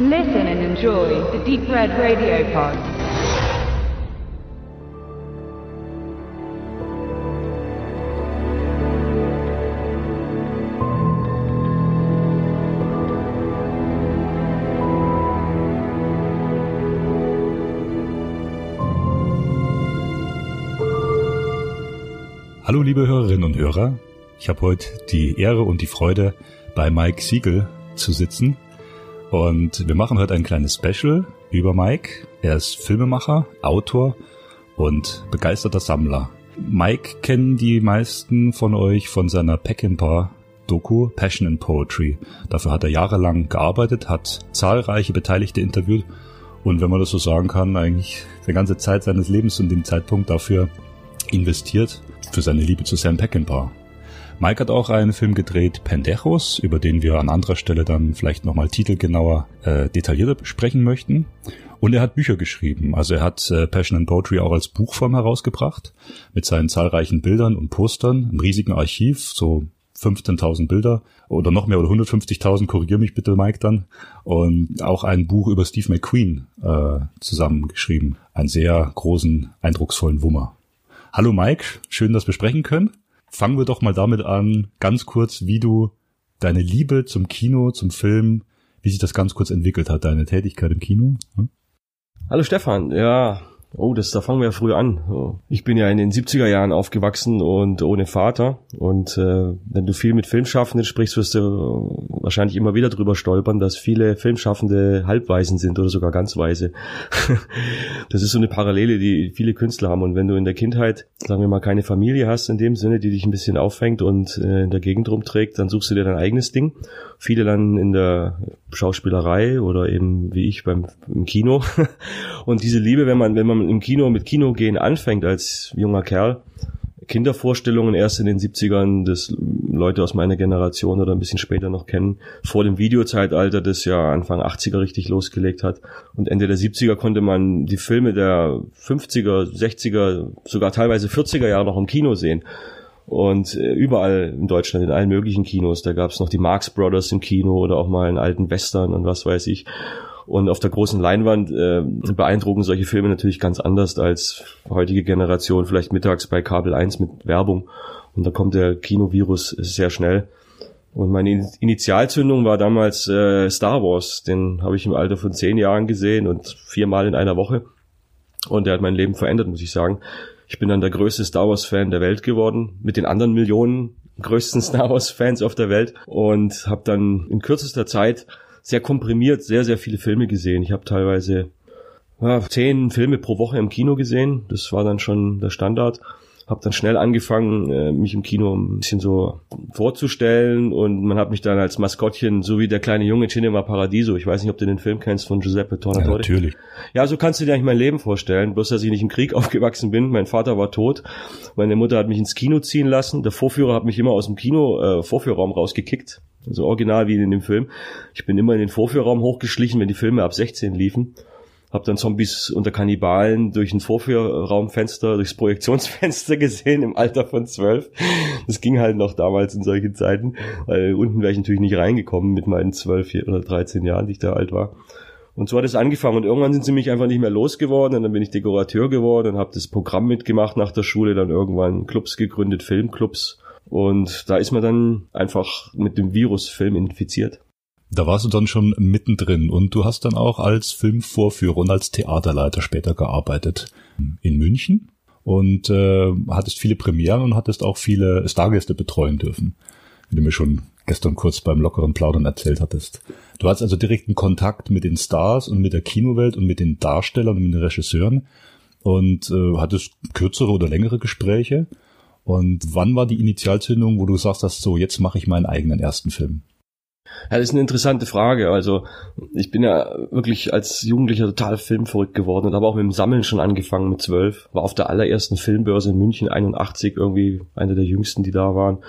Listen and enjoy the Deep Red Radio Pod. Hallo liebe Hörerinnen und Hörer, ich habe heute die Ehre und die Freude, bei Mike Siegel zu sitzen. Und wir machen heute ein kleines Special über Mike. Er ist Filmemacher, Autor und begeisterter Sammler. Mike kennen die meisten von euch von seiner Peckinpah Doku Passion in Poetry. Dafür hat er jahrelang gearbeitet, hat zahlreiche Beteiligte interviewt und wenn man das so sagen kann, eigentlich die ganze Zeit seines Lebens und dem Zeitpunkt dafür investiert für seine Liebe zu Sam Peckinpah. Mike hat auch einen Film gedreht, Pendejos, über den wir an anderer Stelle dann vielleicht nochmal titelgenauer äh, detaillierter besprechen möchten. Und er hat Bücher geschrieben. Also er hat äh, Passion and Poetry auch als Buchform herausgebracht, mit seinen zahlreichen Bildern und Postern, einem riesigen Archiv, so 15.000 Bilder oder noch mehr oder 150.000, korrigier mich bitte Mike dann. Und auch ein Buch über Steve McQueen äh, zusammengeschrieben. Einen sehr großen, eindrucksvollen Wummer. Hallo Mike, schön, dass wir sprechen können. Fangen wir doch mal damit an, ganz kurz, wie du deine Liebe zum Kino, zum Film, wie sich das ganz kurz entwickelt hat, deine Tätigkeit im Kino. Hm? Hallo Stefan, ja, Oh, das, da fangen wir ja früh an. Ich bin ja in den 70er Jahren aufgewachsen und ohne Vater. Und äh, wenn du viel mit Filmschaffenden sprichst, wirst du wahrscheinlich immer wieder drüber stolpern, dass viele Filmschaffende halbweisen sind oder sogar ganz weise. das ist so eine Parallele, die viele Künstler haben. Und wenn du in der Kindheit, sagen wir mal, keine Familie hast in dem Sinne, die dich ein bisschen auffängt und äh, in der Gegend rumträgt, dann suchst du dir dein eigenes Ding. Viele dann in der Schauspielerei oder eben wie ich beim im Kino. und diese Liebe, wenn man, wenn man im Kino mit Kino gehen anfängt als junger Kerl, Kindervorstellungen erst in den 70ern, das Leute aus meiner Generation oder ein bisschen später noch kennen, vor dem Videozeitalter, das ja Anfang 80er richtig losgelegt hat. Und Ende der 70er konnte man die Filme der 50er, 60er, sogar teilweise 40er Jahre noch im Kino sehen. Und äh, überall in Deutschland, in allen möglichen Kinos, da gab es noch die Marx Brothers im Kino oder auch mal einen alten Western und was weiß ich. Und auf der großen Leinwand äh, beeindrucken solche Filme natürlich ganz anders als heutige Generation, vielleicht mittags bei Kabel 1 mit Werbung. Und da kommt der Kinovirus sehr schnell. Und meine Initialzündung war damals äh, Star Wars. Den habe ich im Alter von zehn Jahren gesehen und viermal in einer Woche. Und der hat mein Leben verändert, muss ich sagen. Ich bin dann der größte Star Wars-Fan der Welt geworden, mit den anderen Millionen größten Star Wars-Fans auf der Welt und habe dann in kürzester Zeit sehr komprimiert sehr, sehr viele Filme gesehen. Ich habe teilweise ja, zehn Filme pro Woche im Kino gesehen. Das war dann schon der Standard. Hab dann schnell angefangen, äh, mich im Kino ein bisschen so vorzustellen und man hat mich dann als Maskottchen, so wie der kleine Junge Cinema Paradiso, ich weiß nicht, ob du den Film kennst von Giuseppe Tornatore. Ja, natürlich. Ja, so kannst du dir eigentlich mein Leben vorstellen, bloß dass ich nicht im Krieg aufgewachsen bin. Mein Vater war tot, meine Mutter hat mich ins Kino ziehen lassen, der Vorführer hat mich immer aus dem Kino äh, Vorführraum rausgekickt, so original wie in dem Film. Ich bin immer in den Vorführraum hochgeschlichen, wenn die Filme ab 16 liefen hab dann Zombies unter Kannibalen durch ein Vorführraumfenster, durchs Projektionsfenster gesehen im Alter von zwölf. Das ging halt noch damals in solchen Zeiten, weil unten wäre ich natürlich nicht reingekommen mit meinen zwölf oder dreizehn Jahren, die ich da alt war. Und so hat es angefangen und irgendwann sind sie mich einfach nicht mehr losgeworden und dann bin ich Dekorateur geworden und habe das Programm mitgemacht nach der Schule, dann irgendwann Clubs gegründet, Filmclubs und da ist man dann einfach mit dem Virus Film infiziert. Da warst du dann schon mittendrin und du hast dann auch als Filmvorführer und als Theaterleiter später gearbeitet in München und äh, hattest viele Premieren und hattest auch viele Stargäste betreuen dürfen, wie du mir schon gestern kurz beim lockeren Plaudern erzählt hattest. Du hattest also direkten Kontakt mit den Stars und mit der Kinowelt und mit den Darstellern und mit den Regisseuren und äh, hattest kürzere oder längere Gespräche. Und wann war die Initialzündung, wo du sagst, dass so, jetzt mache ich meinen eigenen ersten Film? Ja, das ist eine interessante Frage. Also ich bin ja wirklich als Jugendlicher total filmverrückt geworden und habe auch mit dem Sammeln schon angefangen mit zwölf. War auf der allerersten Filmbörse in München 81 irgendwie einer der jüngsten, die da waren.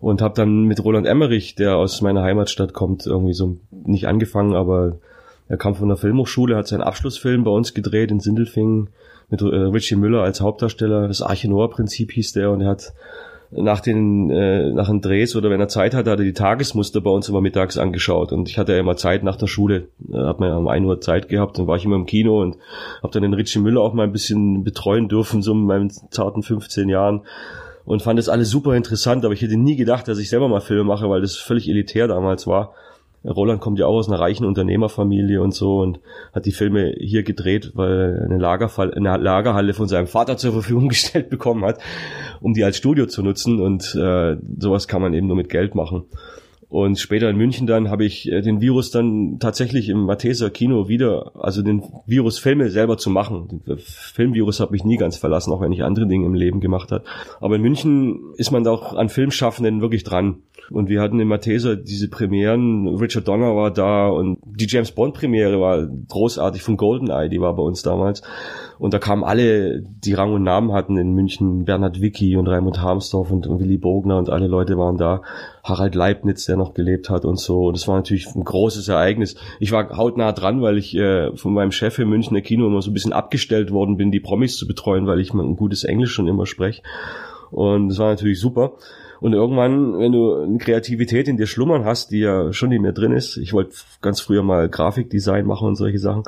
Und habe dann mit Roland Emmerich, der aus meiner Heimatstadt kommt, irgendwie so nicht angefangen, aber er kam von der Filmhochschule, hat seinen Abschlussfilm bei uns gedreht in Sindelfingen mit äh, Richie Müller als Hauptdarsteller. Das Arche Noah Prinzip hieß der und er hat nach den, äh, nach den Drehs oder wenn er Zeit hatte, hat er die Tagesmuster bei uns immer mittags angeschaut. Und ich hatte ja immer Zeit nach der Schule. Hat man ja um ein Uhr Zeit gehabt. Dann war ich immer im Kino und habe dann den Richie Müller auch mal ein bisschen betreuen dürfen, so in meinen zarten 15 Jahren. Und fand das alles super interessant, aber ich hätte nie gedacht, dass ich selber mal Filme mache, weil das völlig elitär damals war. Roland kommt ja auch aus einer reichen Unternehmerfamilie und so und hat die Filme hier gedreht, weil er eine, Lagerfall, eine Lagerhalle von seinem Vater zur Verfügung gestellt bekommen hat, um die als Studio zu nutzen und äh, sowas kann man eben nur mit Geld machen. Und später in München dann habe ich äh, den Virus dann tatsächlich im Matheser Kino wieder, also den Virus Filme selber zu machen. Den Filmvirus hat mich nie ganz verlassen, auch wenn ich andere Dinge im Leben gemacht habe. Aber in München ist man auch an Filmschaffenden wirklich dran. Und wir hatten in Matheser diese Premieren, Richard Donner war da und die James Bond Premiere war großartig von Goldeneye, die war bei uns damals. Und da kamen alle, die Rang und Namen hatten in München, Bernhard Wicki und Raimund Harmsdorf und, und Willy Bogner und alle Leute waren da. Harald Leibniz, der noch gelebt hat und so. Und das war natürlich ein großes Ereignis. Ich war hautnah dran, weil ich äh, von meinem Chef im Münchner Kino immer so ein bisschen abgestellt worden bin, die Promis zu betreuen, weil ich mal ein gutes Englisch schon immer spreche. Und das war natürlich super. Und irgendwann, wenn du eine Kreativität in dir schlummern hast, die ja schon in mir drin ist, ich wollte ganz früher mal Grafikdesign machen und solche Sachen,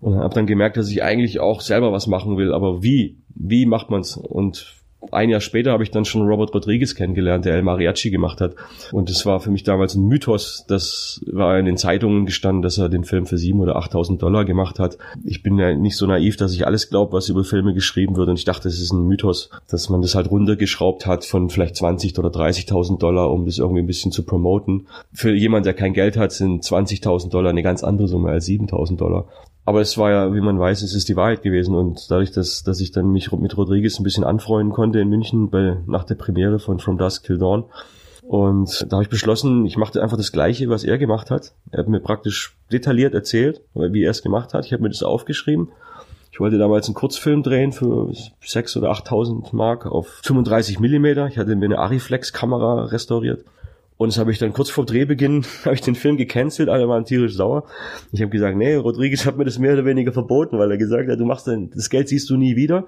und habe dann gemerkt, dass ich eigentlich auch selber was machen will, aber wie? Wie macht man's? Und ein Jahr später habe ich dann schon Robert Rodriguez kennengelernt, der El Mariachi gemacht hat. Und das war für mich damals ein Mythos. Das war in den Zeitungen gestanden, dass er den Film für sieben oder achttausend Dollar gemacht hat. Ich bin ja nicht so naiv, dass ich alles glaube, was über Filme geschrieben wird. Und ich dachte, es ist ein Mythos, dass man das halt runtergeschraubt hat von vielleicht 20 oder 30.000 Dollar, um das irgendwie ein bisschen zu promoten. Für jemand, der kein Geld hat, sind 20.000 Dollar eine ganz andere Summe als 7.000 Dollar. Aber es war ja, wie man weiß, es ist die Wahrheit gewesen. Und dadurch, dass, dass ich dann mich mit Rodriguez ein bisschen anfreunden konnte in München bei, nach der Premiere von From Dusk Till Dawn. Und da habe ich beschlossen, ich machte einfach das Gleiche, was er gemacht hat. Er hat mir praktisch detailliert erzählt, wie er es gemacht hat. Ich habe mir das aufgeschrieben. Ich wollte damals einen Kurzfilm drehen für 6.000 oder 8.000 Mark auf 35 Millimeter. Ich hatte mir eine Ariflex-Kamera restauriert und das habe ich dann kurz vor Drehbeginn, habe ich den Film gecancelt, alle waren tierisch sauer. Ich habe gesagt, nee, Rodriguez hat mir das mehr oder weniger verboten, weil er gesagt hat, du machst dann, das Geld siehst du nie wieder.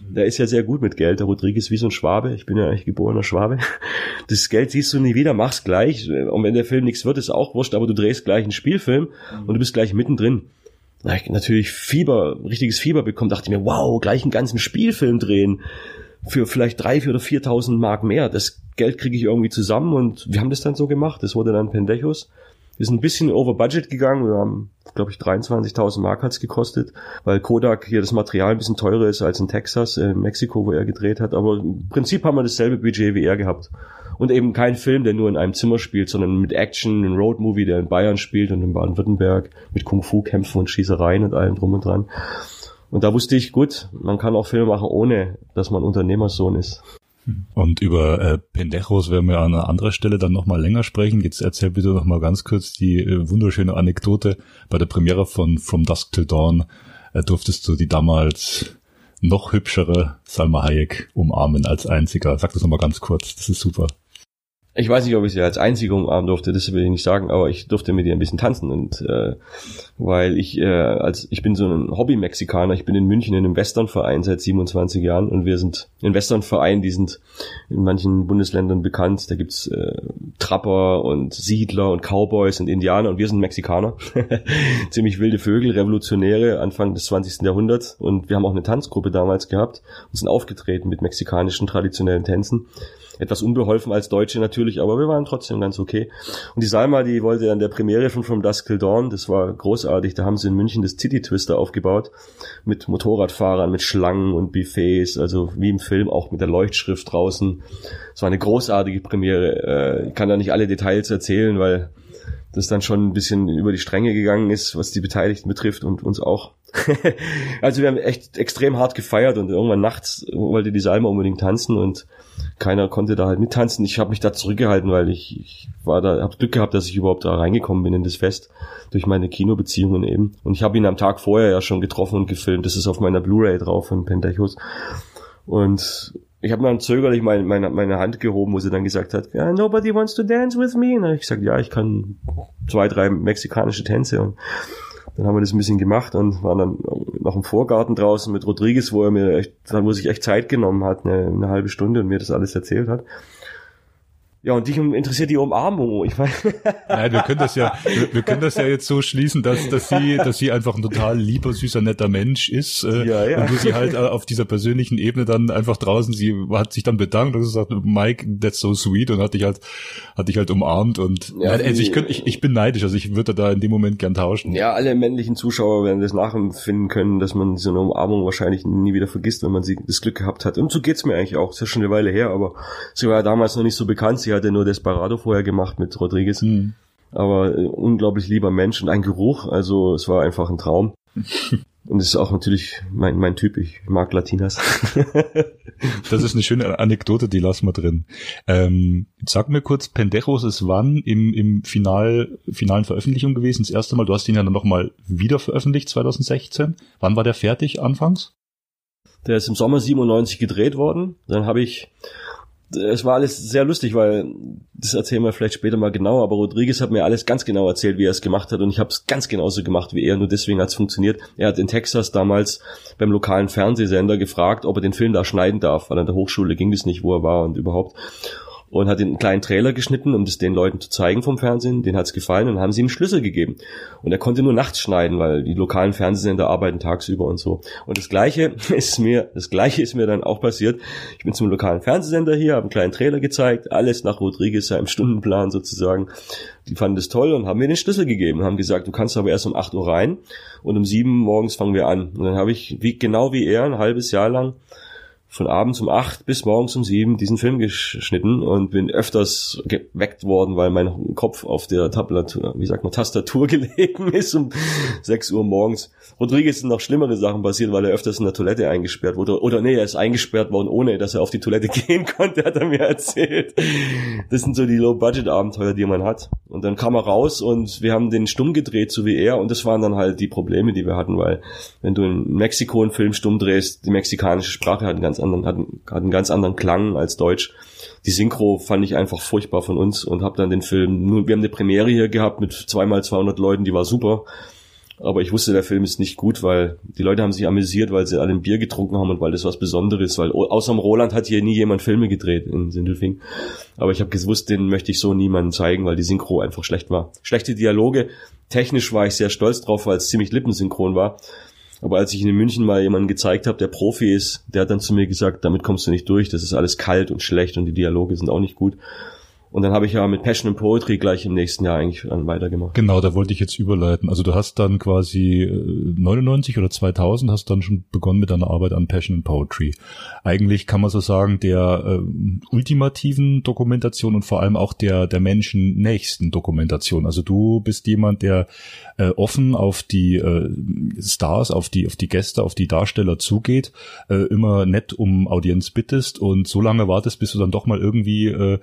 Der ist ja sehr gut mit Geld, der Rodriguez wie so ein Schwabe. Ich bin ja eigentlich geborener Schwabe. Das Geld siehst du nie wieder, mach's gleich. Und wenn der Film nichts wird, ist auch wurscht, aber du drehst gleich einen Spielfilm und du bist gleich mittendrin. Da habe ich natürlich Fieber, richtiges Fieber bekommen, dachte ich mir, wow, gleich einen ganzen Spielfilm drehen für vielleicht drei, vier oder viertausend Mark mehr. Das Geld kriege ich irgendwie zusammen und wir haben das dann so gemacht. Das wurde dann Pendejos. Wir sind ein bisschen over budget gegangen. Wir haben, glaube ich, 23.000 Mark hat's gekostet, weil Kodak hier das Material ein bisschen teurer ist als in Texas, in Mexiko, wo er gedreht hat. Aber im Prinzip haben wir dasselbe Budget wie er gehabt. Und eben kein Film, der nur in einem Zimmer spielt, sondern mit Action, ein Roadmovie, der in Bayern spielt und in Baden-Württemberg, mit Kung-Fu-Kämpfen und Schießereien und allem drum und dran. Und da wusste ich, gut, man kann auch Filme machen, ohne dass man Unternehmersohn ist. Und über äh, Pendejos werden wir an einer anderen Stelle dann nochmal länger sprechen. Jetzt erzähl bitte nochmal ganz kurz die äh, wunderschöne Anekdote. Bei der Premiere von From Dusk Till Dawn äh, durftest du die damals noch hübschere Salma Hayek umarmen als einziger. Sag das nochmal ganz kurz, das ist super. Ich weiß nicht, ob ich sie als einzige umarmen durfte, das will ich nicht sagen, aber ich durfte mit ihr ein bisschen tanzen und äh, weil ich äh, als ich bin so ein Hobby-Mexikaner, ich bin in München in einem Westernverein seit 27 Jahren und wir sind in Westernverein, die sind in manchen Bundesländern bekannt. Da gibt's äh, Trapper und Siedler und Cowboys und Indianer und wir sind Mexikaner, ziemlich wilde Vögel, Revolutionäre Anfang des 20. Jahrhunderts und wir haben auch eine Tanzgruppe damals gehabt und sind aufgetreten mit mexikanischen traditionellen Tänzen etwas unbeholfen als Deutsche natürlich, aber wir waren trotzdem ganz okay. Und die Salma, die wollte an der Premiere von From Dusk Till Dawn, das war großartig, da haben sie in München das Titty Twister aufgebaut, mit Motorradfahrern, mit Schlangen und Buffets, also wie im Film, auch mit der Leuchtschrift draußen. Es war eine großartige Premiere. Äh, ich kann da nicht alle Details erzählen, weil das dann schon ein bisschen über die Stränge gegangen ist, was die Beteiligten betrifft und uns auch. also wir haben echt extrem hart gefeiert und irgendwann nachts wollte die Salma unbedingt tanzen und keiner konnte da halt mittanzen. Ich habe mich da zurückgehalten, weil ich, ich war da, habe Glück gehabt, dass ich überhaupt da reingekommen bin in das Fest durch meine Kinobeziehungen eben. Und ich habe ihn am Tag vorher ja schon getroffen und gefilmt. Das ist auf meiner Blu-ray drauf von Pentechos. Und ich habe dann zögerlich meine, meine, meine Hand gehoben, wo sie dann gesagt hat, yeah, nobody wants to dance with me. Und ich gesagt, ja, ich kann zwei, drei mexikanische Tänze. Und Dann haben wir das ein bisschen gemacht und waren dann noch im Vorgarten draußen mit Rodriguez, wo er mir echt, wo sich echt Zeit genommen hat, eine, eine halbe Stunde und mir das alles erzählt hat. Ja, und dich interessiert die Umarmung. Ich meine. Nein, wir können das ja, wir, wir, können das ja jetzt so schließen, dass, dass sie, dass sie einfach ein total lieber, süßer, netter Mensch ist. Äh, ja, ja. Und du sie halt äh, auf dieser persönlichen Ebene dann einfach draußen, sie hat sich dann bedankt und gesagt, Mike, that's so sweet und hat dich halt, hat dich halt umarmt und, ja, also ich, könnte, ich, ich bin neidisch, also ich würde da in dem Moment gern tauschen. Ja, alle männlichen Zuschauer werden das nachempfinden können, dass man so eine Umarmung wahrscheinlich nie wieder vergisst, wenn man sie das Glück gehabt hat. Und so geht's mir eigentlich auch. Das ist ja schon eine Weile her, aber sie war ja damals noch nicht so bekannt. Sie hatte nur Desperado vorher gemacht mit Rodriguez. Mhm. Aber äh, unglaublich lieber Mensch und ein Geruch. Also es war einfach ein Traum. Und es ist auch natürlich mein, mein Typ. Ich mag Latinas. das ist eine schöne Anekdote, die lassen wir drin. Ähm, sag mir kurz, Pendejos ist wann im, im Final, finalen Veröffentlichung gewesen? Das erste Mal, du hast ihn ja dann nochmal wieder veröffentlicht, 2016. Wann war der fertig anfangs? Der ist im Sommer 97 gedreht worden. Dann habe ich es war alles sehr lustig, weil das erzählen wir vielleicht später mal genau, aber Rodriguez hat mir alles ganz genau erzählt, wie er es gemacht hat und ich habe es ganz genauso gemacht wie er, nur deswegen hat es funktioniert. Er hat in Texas damals beim lokalen Fernsehsender gefragt, ob er den Film da schneiden darf, weil an der Hochschule ging das nicht, wo er war und überhaupt und hat einen kleinen Trailer geschnitten, um das den Leuten zu zeigen vom Fernsehen. Den hat's gefallen und haben sie ihm Schlüssel gegeben. Und er konnte nur nachts schneiden, weil die lokalen Fernsehsender arbeiten tagsüber und so. Und das Gleiche ist mir, das Gleiche ist mir dann auch passiert. Ich bin zum lokalen Fernsehsender hier, habe einen kleinen Trailer gezeigt, alles nach Rodriguez seinem Stundenplan sozusagen. Die fanden das toll und haben mir den Schlüssel gegeben und haben gesagt, du kannst aber erst um 8 Uhr rein und um 7 morgens fangen wir an. Und dann habe ich, wie, genau wie er, ein halbes Jahr lang von abends um acht bis morgens um sieben diesen Film geschnitten und bin öfters geweckt worden, weil mein Kopf auf der Tablatur, wie sagt man, Tastatur gelegen ist um sechs Uhr morgens. Rodriguez sind noch schlimmere Sachen passiert, weil er öfters in der Toilette eingesperrt wurde. Oder nee, er ist eingesperrt worden, ohne dass er auf die Toilette gehen konnte, hat er mir erzählt. Das sind so die Low-Budget-Abenteuer, die man hat. Und dann kam er raus und wir haben den stumm gedreht, so wie er. Und das waren dann halt die Probleme, die wir hatten, weil wenn du in Mexiko einen Film stumm drehst, die mexikanische Sprache hat einen ganz anderen, hat, hat einen ganz anderen Klang als Deutsch. Die Synchro fand ich einfach furchtbar von uns und habe dann den Film, nur, wir haben eine Premiere hier gehabt mit zweimal 200 Leuten, die war super. Aber ich wusste, der Film ist nicht gut, weil die Leute haben sich amüsiert, weil sie alle ein Bier getrunken haben und weil das was Besonderes, weil außer Roland hat hier nie jemand Filme gedreht in Sindelfing. Aber ich habe gewusst, den möchte ich so niemandem zeigen, weil die Synchro einfach schlecht war. Schlechte Dialoge. Technisch war ich sehr stolz drauf, weil es ziemlich lippensynchron war. Aber als ich in München mal jemanden gezeigt habe, der Profi ist, der hat dann zu mir gesagt, damit kommst du nicht durch, das ist alles kalt und schlecht und die Dialoge sind auch nicht gut. Und dann habe ich ja mit Passion and Poetry gleich im nächsten Jahr eigentlich dann weitergemacht. Genau, da wollte ich jetzt überleiten. Also du hast dann quasi 99 äh, oder 2000 hast dann schon begonnen mit deiner Arbeit an Passion and Poetry. Eigentlich kann man so sagen, der äh, ultimativen Dokumentation und vor allem auch der, der Menschen nächsten Dokumentation. Also du bist jemand, der äh, offen auf die äh, Stars, auf die, auf die Gäste, auf die Darsteller zugeht, äh, immer nett um Audienz bittest und so lange wartest, bis du dann doch mal irgendwie äh,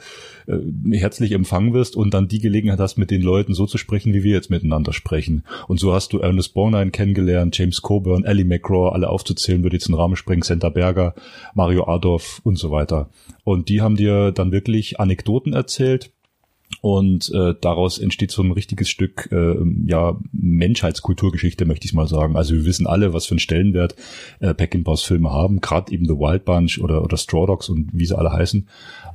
äh, herzlich empfangen wirst und dann die Gelegenheit hast, mit den Leuten so zu sprechen, wie wir jetzt miteinander sprechen. Und so hast du Ernest Borgnine kennengelernt, James Coburn, Ellie McGraw, alle aufzuzählen, würde jetzt in den Rahmen springen, Senta Berger, Mario Adorf und so weiter. Und die haben dir dann wirklich Anekdoten erzählt, und äh, daraus entsteht so ein richtiges Stück äh, ja Menschheitskulturgeschichte, möchte ich mal sagen. Also wir wissen alle, was für einen Stellenwert äh, Peckinpahs Filme haben, gerade eben The Wild Bunch oder oder Straw Dogs und wie sie alle heißen.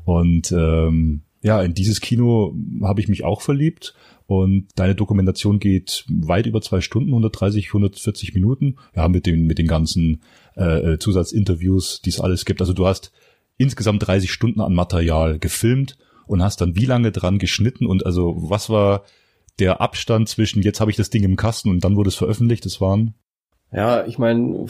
Und ähm, ja, in dieses Kino habe ich mich auch verliebt. Und deine Dokumentation geht weit über zwei Stunden, 130, 140 Minuten. Ja, mit den, mit den ganzen äh, äh, Zusatzinterviews, die es alles gibt. Also du hast insgesamt 30 Stunden an Material gefilmt und hast dann wie lange dran geschnitten und also was war der Abstand zwischen jetzt habe ich das Ding im Kasten und dann wurde es veröffentlicht? Das waren ja, ich meine,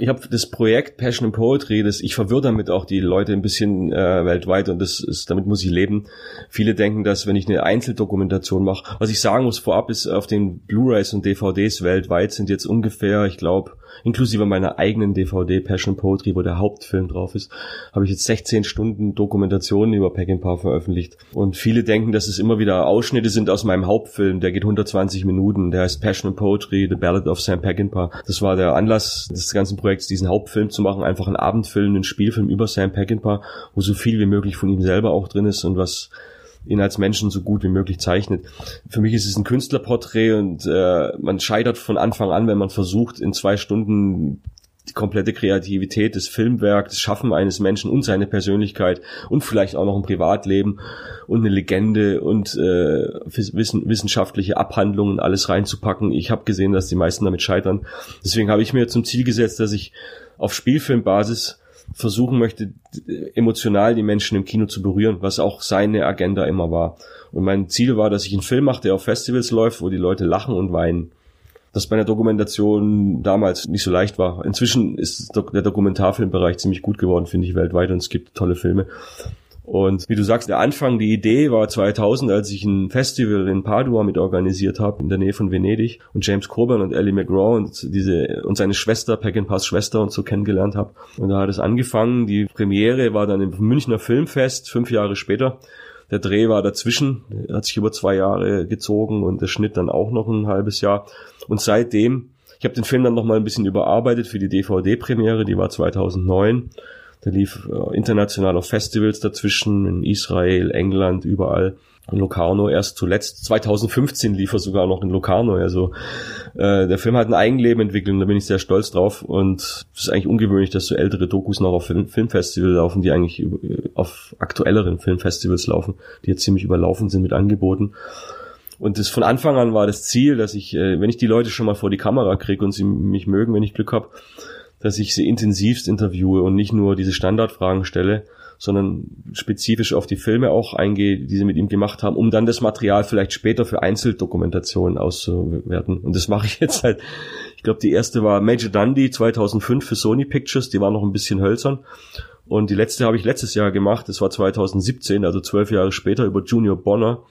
ich habe das Projekt Passion and Poetry, das ich verwirre damit auch die Leute ein bisschen äh, weltweit und das ist, damit muss ich leben. Viele denken, dass wenn ich eine Einzeldokumentation mache, was ich sagen muss vorab ist, auf den Blu-rays und DVDs weltweit sind jetzt ungefähr, ich glaube, inklusive meiner eigenen DVD Passion Poetry, wo der Hauptfilm drauf ist, habe ich jetzt 16 Stunden Dokumentationen über Peckinpah veröffentlicht. Und viele denken, dass es immer wieder Ausschnitte sind aus meinem Hauptfilm, der geht 120 Minuten, der heißt Passion Poetry, The Ballad of Sam Peckinpah. Das war der Anlass des ganzen Projekts, diesen Hauptfilm zu machen, einfach einen Abendfilm, einen Spielfilm über Sam Peckinpah, wo so viel wie möglich von ihm selber auch drin ist und was ihn als Menschen so gut wie möglich zeichnet. Für mich ist es ein Künstlerporträt und äh, man scheitert von Anfang an, wenn man versucht, in zwei Stunden die komplette Kreativität des Filmwerks, das Schaffen eines Menschen und seine Persönlichkeit und vielleicht auch noch ein Privatleben und eine Legende und äh, wissen, wissenschaftliche Abhandlungen alles reinzupacken. Ich habe gesehen, dass die meisten damit scheitern. Deswegen habe ich mir zum Ziel gesetzt, dass ich auf Spielfilmbasis versuchen möchte, emotional die Menschen im Kino zu berühren, was auch seine Agenda immer war. Und mein Ziel war, dass ich einen Film mache, der auf Festivals läuft, wo die Leute lachen und weinen. Das bei der Dokumentation damals nicht so leicht war. Inzwischen ist der Dokumentarfilmbereich ziemlich gut geworden, finde ich, weltweit und es gibt tolle Filme. Und wie du sagst, der Anfang, die Idee war 2000, als ich ein Festival in Padua mit organisiert habe, in der Nähe von Venedig und James Coburn und Ellie McGraw und diese und seine Schwester, Peckinpahs Schwester und so kennengelernt habe. Und da hat es angefangen. Die Premiere war dann im Münchner Filmfest, fünf Jahre später. Der Dreh war dazwischen, hat sich über zwei Jahre gezogen und der Schnitt dann auch noch ein halbes Jahr. Und seitdem, ich habe den Film dann noch mal ein bisschen überarbeitet für die DVD-Premiere, die war 2009 der lief äh, international auf Festivals dazwischen, in Israel, England, überall. In Locarno erst zuletzt. 2015 lief er sogar noch in Locarno. Also äh, der Film hat ein Eigenleben entwickelt und da bin ich sehr stolz drauf. Und es ist eigentlich ungewöhnlich, dass so ältere Dokus noch auf Film Filmfestivals laufen, die eigentlich auf aktuelleren Filmfestivals laufen, die jetzt ziemlich überlaufen sind mit Angeboten. Und das von Anfang an war das Ziel, dass ich, äh, wenn ich die Leute schon mal vor die Kamera kriege und sie mich mögen, wenn ich Glück habe, dass ich sie intensivst interviewe und nicht nur diese Standardfragen stelle, sondern spezifisch auf die Filme auch eingehe, die sie mit ihm gemacht haben, um dann das Material vielleicht später für Einzeldokumentationen auszuwerten. Und das mache ich jetzt halt. Ich glaube, die erste war Major Dundee 2005 für Sony Pictures, die war noch ein bisschen hölzern. Und die letzte habe ich letztes Jahr gemacht, das war 2017, also zwölf Jahre später über Junior Bonner.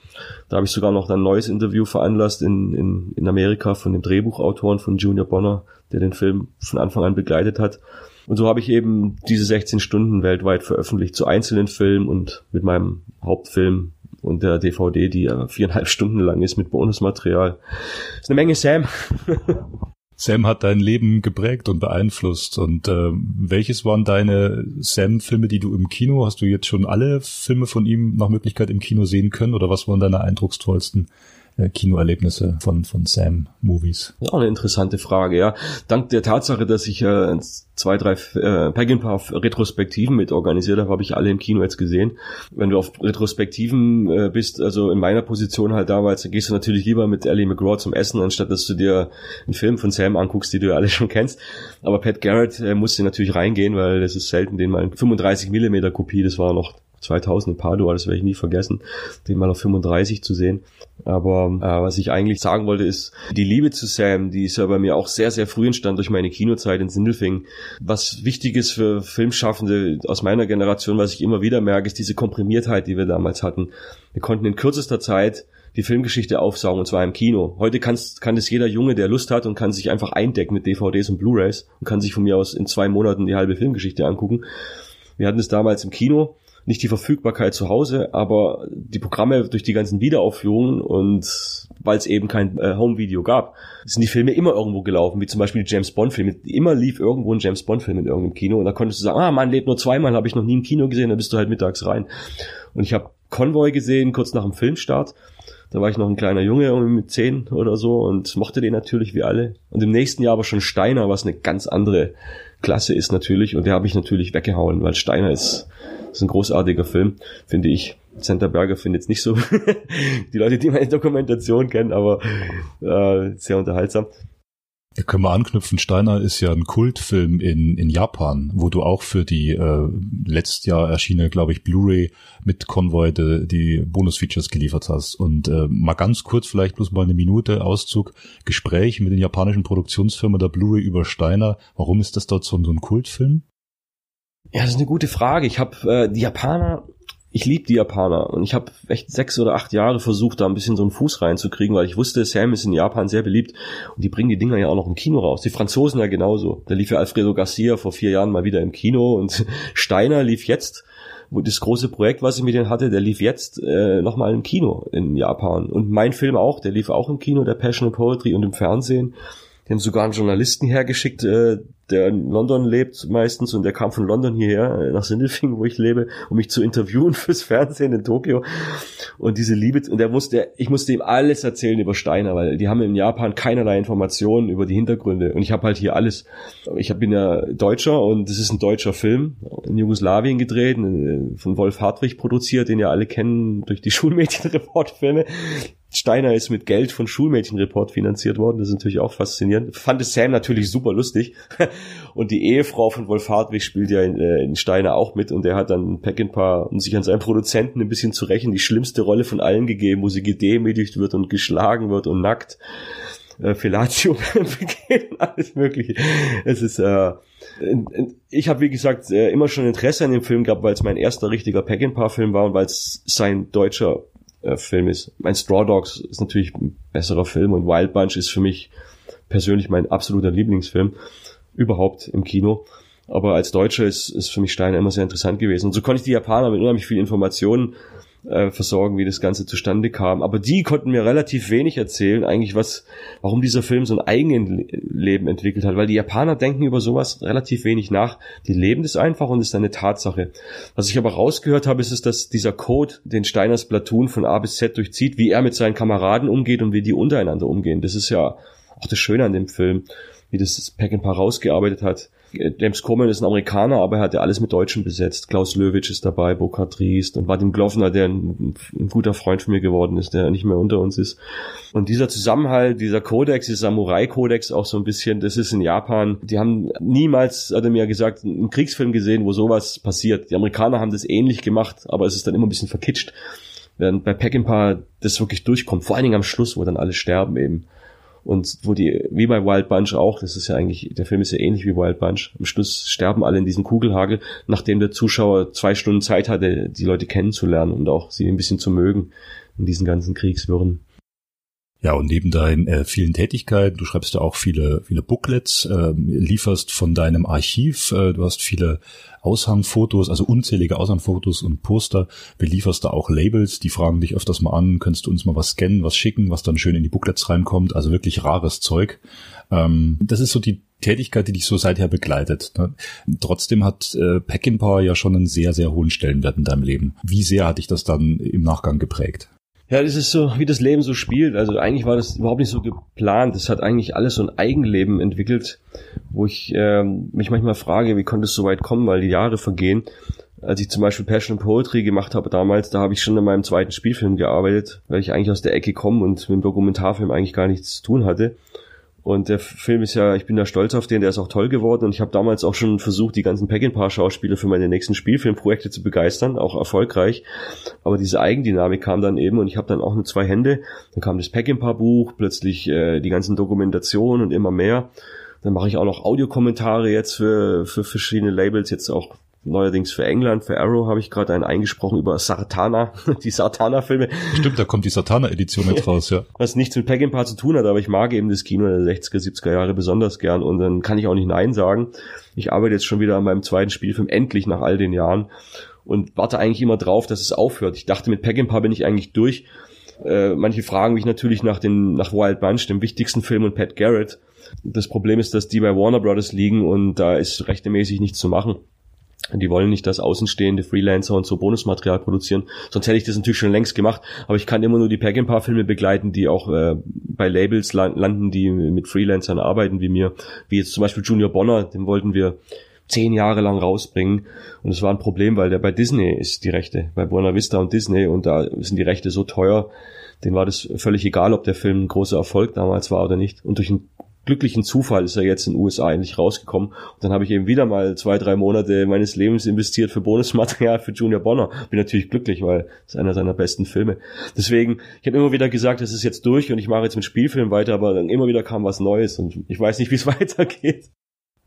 Da habe ich sogar noch ein neues Interview veranlasst in, in, in Amerika von dem Drehbuchautoren von Junior Bonner, der den Film von Anfang an begleitet hat. Und so habe ich eben diese 16 Stunden weltweit veröffentlicht zu einzelnen Filmen und mit meinem Hauptfilm und der DVD, die viereinhalb Stunden lang ist mit Bonusmaterial. Ist eine Menge Sam. Sam hat dein Leben geprägt und beeinflusst. Und äh, welches waren deine Sam-Filme, die du im Kino, hast du jetzt schon alle Filme von ihm nach Möglichkeit im Kino sehen können? Oder was waren deine eindrucksvollsten äh, Kinoerlebnisse von, von Sam Movies? Auch eine interessante Frage, ja. Dank der Tatsache, dass ich äh, zwei, drei äh, Peckinpah Retrospektiven mit organisiert habe, habe ich alle im Kino jetzt gesehen. Wenn du auf Retrospektiven äh, bist, also in meiner Position halt damals, dann gehst du natürlich lieber mit Ellie McGraw zum Essen, anstatt dass du dir einen Film von Sam anguckst, die du ja alle schon kennst. Aber Pat Garrett äh, musste natürlich reingehen, weil das ist selten, den mal 35 Millimeter Kopie, das war noch 2000 in Padua, das werde ich nie vergessen, den mal auf 35 zu sehen. Aber äh, was ich eigentlich sagen wollte, ist, die Liebe zu Sam, die ist ja bei mir auch sehr, sehr früh entstanden durch meine Kinozeit in Sindelfingen. Was wichtig ist für Filmschaffende aus meiner Generation, was ich immer wieder merke, ist diese Komprimiertheit, die wir damals hatten. Wir konnten in kürzester Zeit die Filmgeschichte aufsaugen und zwar im Kino. Heute kann's, kann es jeder Junge, der Lust hat und kann sich einfach eindecken mit DVDs und Blu-rays und kann sich von mir aus in zwei Monaten die halbe Filmgeschichte angucken. Wir hatten es damals im Kino nicht die Verfügbarkeit zu Hause, aber die Programme durch die ganzen Wiederaufführungen und weil es eben kein äh, Home-Video gab, sind die Filme immer irgendwo gelaufen, wie zum Beispiel die James Bond-Filme. Immer lief irgendwo ein James Bond-Film in irgendeinem Kino und da konntest du sagen, ah, man lebt nur zweimal, habe ich noch nie im Kino gesehen, dann bist du halt mittags rein. Und ich habe Convoy gesehen, kurz nach dem Filmstart. Da war ich noch ein kleiner Junge mit zehn oder so und mochte den natürlich wie alle. Und im nächsten Jahr aber schon Steiner, was eine ganz andere Klasse ist natürlich. Und der habe ich natürlich weggehauen, weil Steiner ist das ist ein großartiger Film, finde ich. Santa Berger findet es nicht so. die Leute, die meine Dokumentation kennen, aber äh, sehr unterhaltsam. Da können wir anknüpfen. Steiner ist ja ein Kultfilm in, in Japan, wo du auch für die äh, letztes Jahr erschienene, glaube ich, Blu-ray mit Convoy die, die Bonusfeatures geliefert hast. Und äh, mal ganz kurz, vielleicht bloß mal eine Minute Auszug, Gespräch mit den japanischen Produktionsfirmen der Blu-ray über Steiner. Warum ist das dort so, so ein Kultfilm? Ja, das ist eine gute Frage. Ich habe äh, die Japaner, ich liebe die Japaner und ich habe echt sechs oder acht Jahre versucht, da ein bisschen so einen Fuß reinzukriegen, weil ich wusste, Sam ist in Japan sehr beliebt und die bringen die Dinger ja auch noch im Kino raus. Die Franzosen ja genauso. Da lief ja Alfredo Garcia vor vier Jahren mal wieder im Kino und Steiner lief jetzt wo das große Projekt, was ich mit denen hatte, der lief jetzt äh, nochmal im Kino in Japan. Und mein Film auch, der lief auch im Kino, der Passion of Poetry und im Fernsehen. Die haben sogar einen Journalisten hergeschickt, äh, der in London lebt meistens und der kam von London hierher äh, nach Sindelfingen, wo ich lebe, um mich zu interviewen fürs Fernsehen in Tokio. Und diese Liebe, und er musste, ich musste ihm alles erzählen über Steiner, weil die haben in Japan keinerlei Informationen über die Hintergründe. Und ich habe halt hier alles. Ich bin ja Deutscher und das ist ein deutscher Film in Jugoslawien gedreht, äh, von Wolf Hartwig produziert, den ja alle kennen durch die Schulmädchenreportfilme. Steiner ist mit Geld von Schulmädchenreport finanziert worden. Das ist natürlich auch faszinierend. Fand es Sam natürlich super lustig. Und die Ehefrau von Wolf Hartwig spielt ja in, äh, in Steiner auch mit. Und er hat dann Peckinpah, um sich an seinen Produzenten ein bisschen zu rächen, die schlimmste Rolle von allen gegeben, wo sie gedemütigt wird und geschlagen wird und nackt. Äh, begehen, alles mögliche. Es ist, äh, ich habe wie gesagt äh, immer schon Interesse an dem Film gehabt, weil es mein erster richtiger Peckinpah-Film war und weil es sein deutscher äh, Film ist. Mein Straw Dogs ist natürlich ein besserer Film und Wild Bunch ist für mich persönlich mein absoluter Lieblingsfilm überhaupt im Kino. Aber als Deutscher ist, ist für mich Steiner immer sehr interessant gewesen. Und so konnte ich die Japaner mit unheimlich viel Informationen äh, versorgen, wie das Ganze zustande kam. Aber die konnten mir relativ wenig erzählen, eigentlich was, warum dieser Film so ein eigenes Leben entwickelt hat, weil die Japaner denken über sowas relativ wenig nach. Die leben das einfach und ist eine Tatsache. Was ich aber rausgehört habe, ist dass dieser Code, den Steiners Platoon von A bis Z durchzieht, wie er mit seinen Kameraden umgeht und wie die untereinander umgehen. Das ist ja auch das Schöne an dem Film, wie das Pack ein paar rausgearbeitet hat. James Coleman ist ein Amerikaner, aber er hat ja alles mit Deutschen besetzt. Klaus Löwitsch ist dabei, Burkhard Riest und Vadim Glowner, der ein, ein, guter Freund von mir geworden ist, der nicht mehr unter uns ist. Und dieser Zusammenhalt, dieser Kodex, dieser Samurai-Kodex auch so ein bisschen, das ist in Japan, die haben niemals, hat er mir gesagt, einen Kriegsfilm gesehen, wo sowas passiert. Die Amerikaner haben das ähnlich gemacht, aber es ist dann immer ein bisschen verkitscht. Während bei Peckinpah das wirklich durchkommt, vor allen Dingen am Schluss, wo dann alle sterben eben. Und wo die, wie bei Wild Bunch auch, das ist ja eigentlich, der Film ist ja ähnlich wie Wild Bunch. Am Schluss sterben alle in diesem Kugelhagel, nachdem der Zuschauer zwei Stunden Zeit hatte, die Leute kennenzulernen und auch sie ein bisschen zu mögen in diesen ganzen Kriegswirren. Ja, und neben deinen äh, vielen Tätigkeiten, du schreibst ja auch viele, viele Booklets, äh, lieferst von deinem Archiv, äh, du hast viele Aushangfotos, also unzählige Aushangfotos und Poster, belieferst da auch Labels, die fragen dich öfters mal an, könntest du uns mal was scannen, was schicken, was dann schön in die Booklets reinkommt, also wirklich rares Zeug. Ähm, das ist so die Tätigkeit, die dich so seither begleitet. Ne? Trotzdem hat äh, Peckinpah ja schon einen sehr, sehr hohen Stellenwert in deinem Leben. Wie sehr hat dich das dann im Nachgang geprägt? Ja, das ist so, wie das Leben so spielt. Also eigentlich war das überhaupt nicht so geplant. Das hat eigentlich alles so ein Eigenleben entwickelt, wo ich äh, mich manchmal frage, wie konnte es so weit kommen, weil die Jahre vergehen. Als ich zum Beispiel Passion Poetry gemacht habe damals, da habe ich schon in meinem zweiten Spielfilm gearbeitet, weil ich eigentlich aus der Ecke komme und mit dem Dokumentarfilm eigentlich gar nichts zu tun hatte. Und der Film ist ja, ich bin da stolz auf den, der ist auch toll geworden. Und ich habe damals auch schon versucht, die ganzen Peckinpah-Schauspieler für meine nächsten Spielfilmprojekte zu begeistern, auch erfolgreich. Aber diese Eigendynamik kam dann eben und ich habe dann auch nur zwei Hände. Dann kam das Peckinpah-Buch, plötzlich äh, die ganzen Dokumentationen und immer mehr. Dann mache ich auch noch Audiokommentare jetzt für, für verschiedene Labels, jetzt auch Neuerdings für England, für Arrow habe ich gerade einen eingesprochen über Sartana, die Sartana-Filme. Stimmt, da kommt die Sartana-Edition mit raus, ja. Was nichts mit Peckinpah zu tun hat, aber ich mag eben das Kino der 60er, 70er Jahre besonders gern und dann kann ich auch nicht Nein sagen. Ich arbeite jetzt schon wieder an meinem zweiten Spielfilm, endlich nach all den Jahren und warte eigentlich immer drauf, dass es aufhört. Ich dachte, mit Peckinpah bin ich eigentlich durch. Äh, manche fragen mich natürlich nach, den, nach Wild Bunch, dem wichtigsten Film und Pat Garrett. Das Problem ist, dass die bei Warner Brothers liegen und da ist rechtemäßig nichts zu machen. Die wollen nicht, dass außenstehende Freelancer und so Bonusmaterial produzieren. Sonst hätte ich das natürlich schon längst gemacht. Aber ich kann immer nur die Pack ein paar Filme begleiten, die auch äh, bei Labels landen, die mit Freelancern arbeiten wie mir. Wie jetzt zum Beispiel Junior Bonner, den wollten wir zehn Jahre lang rausbringen. Und es war ein Problem, weil der bei Disney ist, die Rechte. Bei Buena Vista und Disney. Und da sind die Rechte so teuer. Dem war das völlig egal, ob der Film ein großer Erfolg damals war oder nicht. Und durch einen glücklichen Zufall ist er jetzt in den USA endlich rausgekommen. Und dann habe ich eben wieder mal zwei, drei Monate meines Lebens investiert für Bonusmaterial für Junior Bonner. Bin natürlich glücklich, weil es einer seiner besten Filme. Deswegen, ich habe immer wieder gesagt, es ist jetzt durch und ich mache jetzt mit Spielfilm weiter, aber dann immer wieder kam was Neues und ich weiß nicht, wie es weitergeht.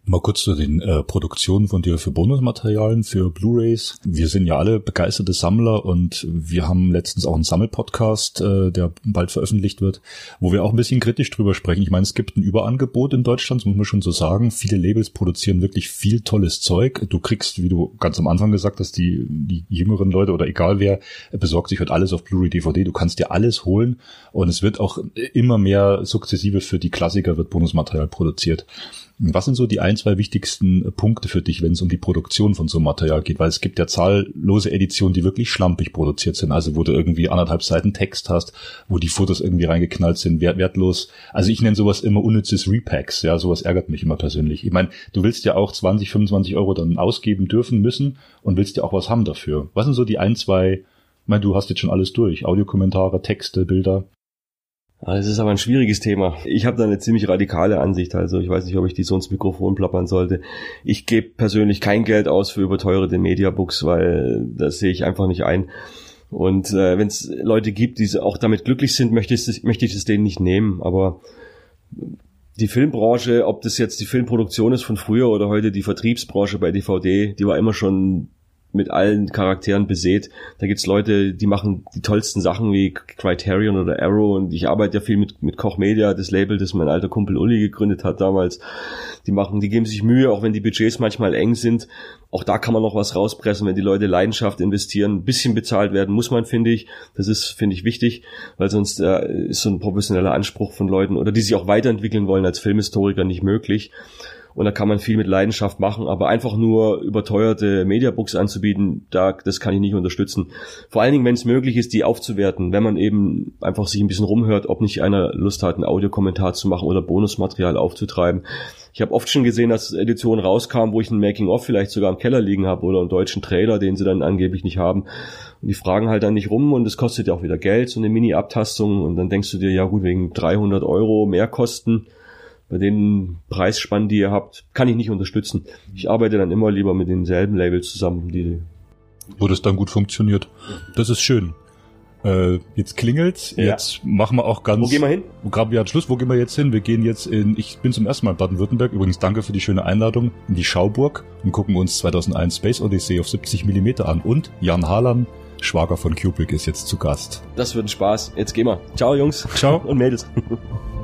Mal kurz zu den äh, Produktionen von dir für Bonusmaterialien, für Blu-rays. Wir sind ja alle begeisterte Sammler und wir haben letztens auch einen Sammelpodcast, äh, der bald veröffentlicht wird, wo wir auch ein bisschen kritisch drüber sprechen. Ich meine, es gibt ein Überangebot in Deutschland, das muss man schon so sagen. Viele Labels produzieren wirklich viel tolles Zeug. Du kriegst, wie du ganz am Anfang gesagt hast, die, die jüngeren Leute oder egal wer, besorgt sich halt alles auf Blu-ray, DVD. Du kannst dir alles holen und es wird auch immer mehr sukzessive für die Klassiker wird Bonusmaterial produziert. Was sind so die ein zwei wichtigsten Punkte für dich, wenn es um die Produktion von so einem Material geht, weil es gibt ja zahllose Editionen, die wirklich schlampig produziert sind, also wo du irgendwie anderthalb Seiten Text hast, wo die Fotos irgendwie reingeknallt sind, wert, wertlos. Also ich nenne sowas immer unnützes Repacks, ja, sowas ärgert mich immer persönlich. Ich meine, du willst ja auch 20, 25 Euro dann ausgeben dürfen müssen und willst ja auch was haben dafür. Was sind so die ein, zwei, ich meine, du hast jetzt schon alles durch, Audiokommentare, Texte, Bilder. Das ist aber ein schwieriges Thema. Ich habe da eine ziemlich radikale Ansicht. Also ich weiß nicht, ob ich die so ins Mikrofon plappern sollte. Ich gebe persönlich kein Geld aus für überteuerte Mediabooks, weil das sehe ich einfach nicht ein. Und äh, wenn es Leute gibt, die auch damit glücklich sind, möchte ich, möchte ich es denen nicht nehmen. Aber die Filmbranche, ob das jetzt die Filmproduktion ist von früher oder heute die Vertriebsbranche bei DVD, die war immer schon mit allen Charakteren besät. Da gibt's Leute, die machen die tollsten Sachen wie Criterion oder Arrow und ich arbeite ja viel mit, mit Koch Media, das Label, das mein alter Kumpel Uli gegründet hat damals. Die machen, die geben sich Mühe, auch wenn die Budgets manchmal eng sind. Auch da kann man noch was rauspressen, wenn die Leute Leidenschaft investieren. Ein bisschen bezahlt werden muss man, finde ich. Das ist, finde ich, wichtig, weil sonst äh, ist so ein professioneller Anspruch von Leuten oder die sich auch weiterentwickeln wollen als Filmhistoriker nicht möglich und da kann man viel mit Leidenschaft machen, aber einfach nur überteuerte Mediabooks anzubieten, da, das kann ich nicht unterstützen. Vor allen Dingen, wenn es möglich ist, die aufzuwerten, wenn man eben einfach sich ein bisschen rumhört, ob nicht einer Lust hat, einen Audiokommentar zu machen oder Bonusmaterial aufzutreiben. Ich habe oft schon gesehen, dass Editionen rauskamen, wo ich ein Making-of vielleicht sogar im Keller liegen habe oder einen deutschen Trailer, den sie dann angeblich nicht haben. Und die fragen halt dann nicht rum und es kostet ja auch wieder Geld, so eine Mini-Abtastung. Und dann denkst du dir, ja gut, wegen 300 Euro mehr Kosten bei den Preisspannen, die ihr habt, kann ich nicht unterstützen. Ich arbeite dann immer lieber mit denselben Labels zusammen, die wo das dann gut funktioniert. Das ist schön. Äh, jetzt klingelt's. Ja. Jetzt machen wir auch ganz. Wo gehen wir hin? Gerade wieder Schluss. Wo gehen wir jetzt hin? Wir gehen jetzt in. Ich bin zum ersten Mal in Baden-Württemberg. Übrigens danke für die schöne Einladung in die Schauburg und gucken uns 2001 Space Odyssey auf 70 Millimeter an. Und Jan Harlan, Schwager von Kubrick, ist jetzt zu Gast. Das wird ein Spaß. Jetzt gehen wir. Ciao Jungs. Ciao und Mädels.